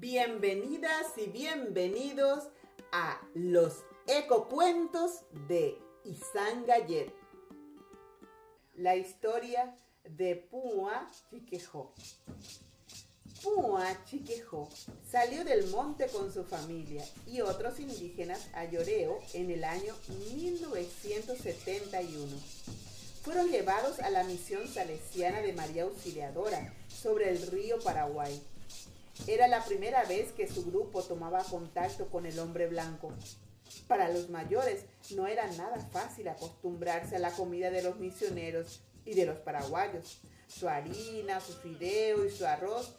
Bienvenidas y bienvenidos a los ecocuentos de Isan Gallet. La historia de Pua Chiquejo. Pua Chiquejo salió del monte con su familia y otros indígenas a Lloreo en el año 1971. Fueron llevados a la misión salesiana de María Auxiliadora sobre el río Paraguay era la primera vez que su grupo tomaba contacto con el hombre blanco. Para los mayores no era nada fácil acostumbrarse a la comida de los misioneros y de los paraguayos. Su harina, su fideo y su arroz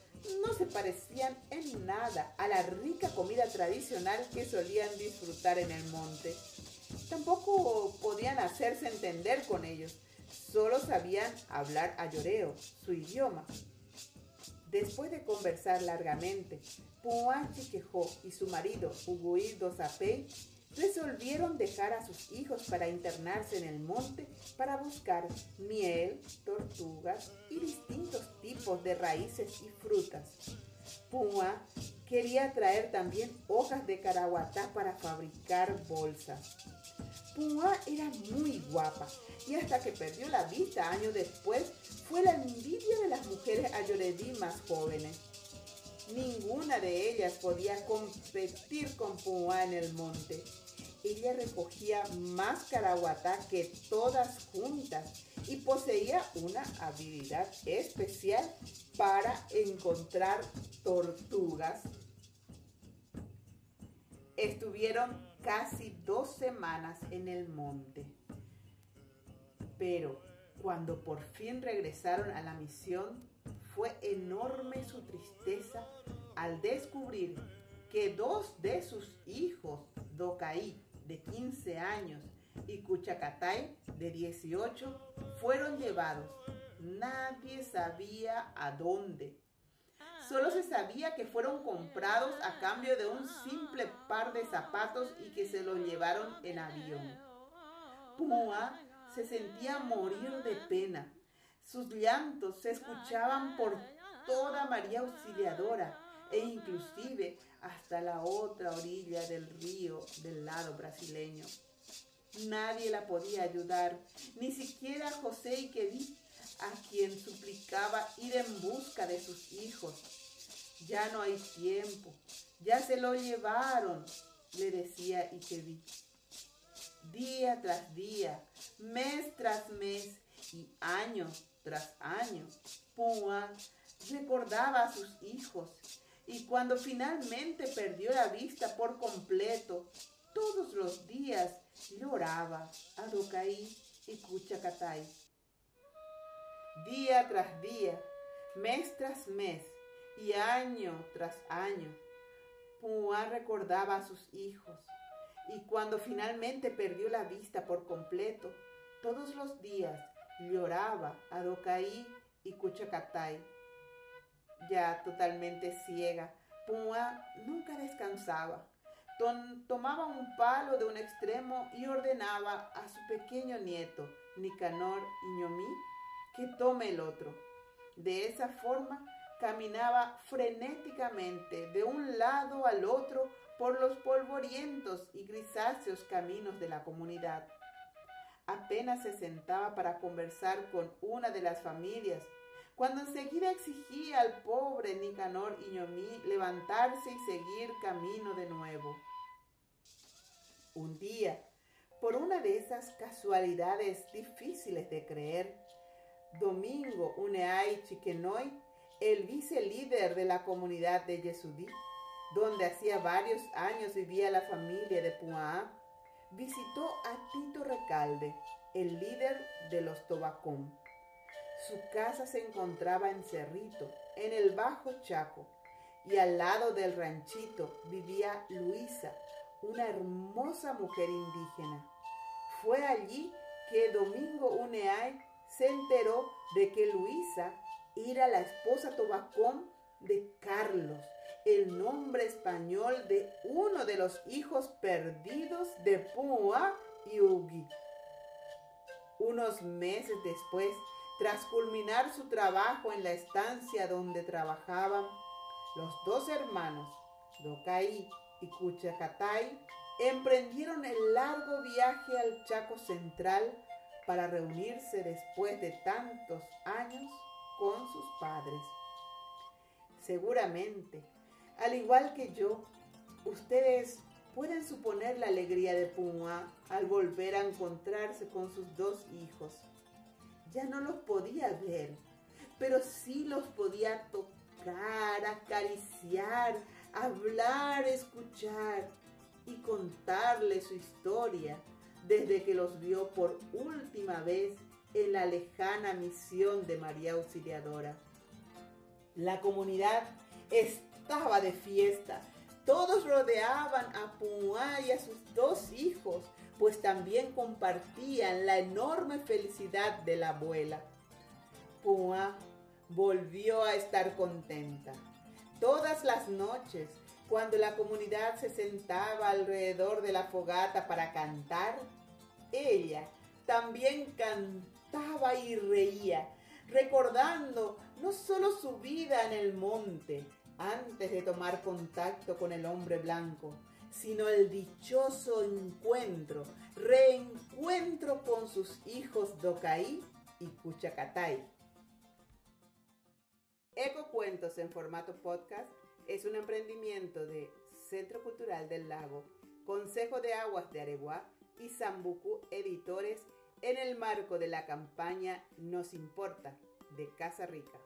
no se parecían en nada a la rica comida tradicional que solían disfrutar en el monte. Tampoco podían hacerse entender con ellos, solo sabían hablar a lloreo, su idioma. Después de conversar largamente, Puan Chiquejó y su marido, Huguildo Zapey, resolvieron dejar a sus hijos para internarse en el monte para buscar miel, tortugas y distintos tipos de raíces y frutas. Pua quería traer también hojas de caraguatá para fabricar bolsas. Pua era muy guapa y hasta que perdió la vista años después fue la envidia de las mujeres ayoredí más jóvenes. Ninguna de ellas podía competir con Pua en el monte. Ella recogía más caraguatá que todas juntas y poseía una habilidad especial para encontrar tortugas. Estuvieron casi dos semanas en el monte. Pero cuando por fin regresaron a la misión, fue enorme su tristeza al descubrir que dos de sus hijos, Docaí, de 15 años, y Cuchacatay, de 18, fueron llevados. Nadie sabía a dónde. Solo se sabía que fueron comprados a cambio de un simple par de zapatos y que se los llevaron en avión. Pua se sentía morir de pena. Sus llantos se escuchaban por toda María Auxiliadora e inclusive hasta la otra orilla del río del lado brasileño. Nadie la podía ayudar, ni siquiera José Iquedí, a quien suplicaba ir en busca de sus hijos. Ya no hay tiempo, ya se lo llevaron, le decía Iquedí. Día tras día, mes tras mes y año tras año, Pua recordaba a sus hijos y cuando finalmente perdió la vista por completo, todos los días lloraba a Docaí y Cuchacatay. Día tras día, mes tras mes y año tras año, Pua recordaba a sus hijos y cuando finalmente perdió la vista por completo, todos los días lloraba a Docaí y Cuchacatay. Ya totalmente ciega, Pua nunca descansaba. tomaba un palo de un extremo y ordenaba a su pequeño nieto, Nicanor Iñomí, que tome el otro. De esa forma caminaba frenéticamente de un lado al otro por los polvorientos y grisáceos caminos de la comunidad. Apenas se sentaba para conversar con una de las familias, cuando enseguida exigía al pobre Nicanor Iñomí levantarse y seguir camino de nuevo. Un día, por una de esas casualidades difíciles de creer, Domingo Uneay Chiquenoy el vice líder de la comunidad de Yesudí, donde hacía varios años vivía la familia de Puá, visitó a Tito Recalde, el líder de los Tobacón. Su casa se encontraba en Cerrito, en el Bajo Chaco, y al lado del ranchito vivía Luisa, una hermosa mujer indígena. Fue allí que Domingo Uneay se enteró de que Luisa era la esposa Tobacón de Carlos, el nombre español de uno de los hijos perdidos de Pua y Ugi. Unos meses después, tras culminar su trabajo en la estancia donde trabajaban, los dos hermanos, Dokai y Kuchakatai, emprendieron el largo viaje al Chaco Central para reunirse después de tantos años con sus padres. Seguramente, al igual que yo, ustedes pueden suponer la alegría de Puma al volver a encontrarse con sus dos hijos. Ya no los podía ver, pero sí los podía tocar, acariciar, hablar, escuchar y contarle su historia desde que los vio por última vez en la lejana misión de María Auxiliadora. La comunidad estaba de fiesta. Todos rodeaban a Pumuá y a sus dos hijos, pues también compartían la enorme felicidad de la abuela. Pumuá volvió a estar contenta. Todas las noches, cuando la comunidad se sentaba alrededor de la fogata para cantar, ella también cantaba y reía, recordando no solo su vida en el monte antes de tomar contacto con el hombre blanco, sino el dichoso encuentro, reencuentro con sus hijos Docaí y Cuchacatai. Eco Cuentos en formato podcast es un emprendimiento de Centro Cultural del Lago, Consejo de Aguas de Areguá y Zambucu Editores en el marco de la campaña Nos Importa de Casa Rica.